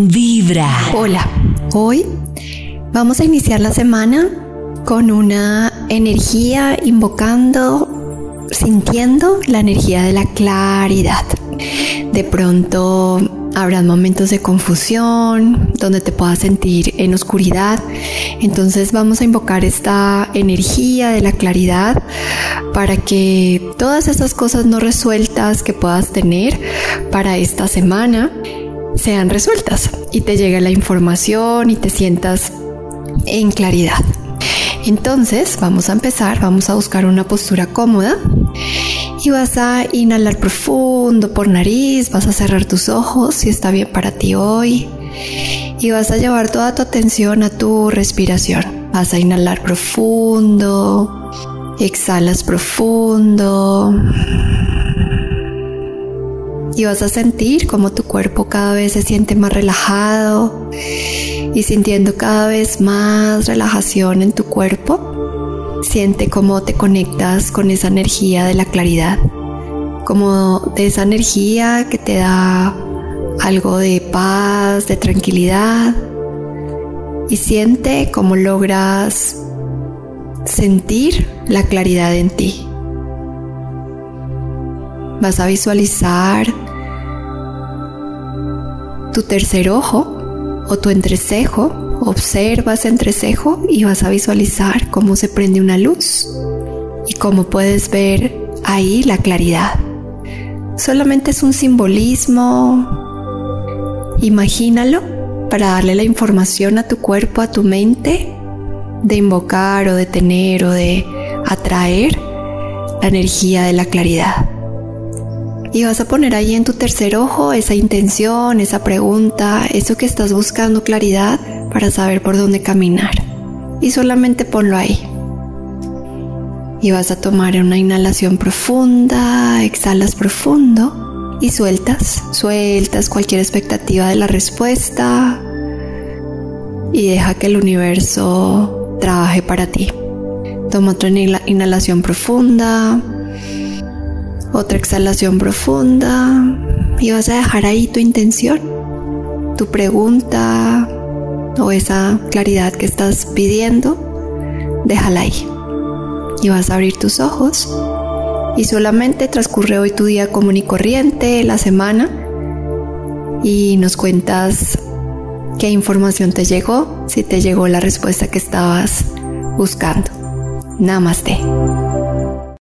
Vibra. Hola, hoy vamos a iniciar la semana con una energía invocando, sintiendo la energía de la claridad. De pronto habrá momentos de confusión, donde te puedas sentir en oscuridad. Entonces vamos a invocar esta energía de la claridad para que todas esas cosas no resueltas que puedas tener para esta semana sean resueltas y te llegue la información y te sientas en claridad. Entonces vamos a empezar, vamos a buscar una postura cómoda y vas a inhalar profundo por nariz, vas a cerrar tus ojos si está bien para ti hoy y vas a llevar toda tu atención a tu respiración. Vas a inhalar profundo, exhalas profundo y vas a sentir como tu cuerpo cada vez se siente más relajado y sintiendo cada vez más relajación en tu cuerpo. Siente cómo te conectas con esa energía de la claridad, como de esa energía que te da algo de paz, de tranquilidad y siente cómo logras sentir la claridad en ti. Vas a visualizar tu tercer ojo o tu entrecejo. Observas entrecejo y vas a visualizar cómo se prende una luz y cómo puedes ver ahí la claridad. Solamente es un simbolismo. Imagínalo para darle la información a tu cuerpo, a tu mente, de invocar o de tener o de atraer la energía de la claridad. Y vas a poner ahí en tu tercer ojo esa intención, esa pregunta, eso que estás buscando claridad para saber por dónde caminar. Y solamente ponlo ahí. Y vas a tomar una inhalación profunda, exhalas profundo y sueltas, sueltas cualquier expectativa de la respuesta y deja que el universo trabaje para ti. Toma otra inhalación profunda, otra exhalación profunda y vas a dejar ahí tu intención, tu pregunta o esa claridad que estás pidiendo, déjala ahí. Y vas a abrir tus ojos y solamente transcurre hoy tu día común y corriente, la semana, y nos cuentas qué información te llegó, si te llegó la respuesta que estabas buscando. Namaste.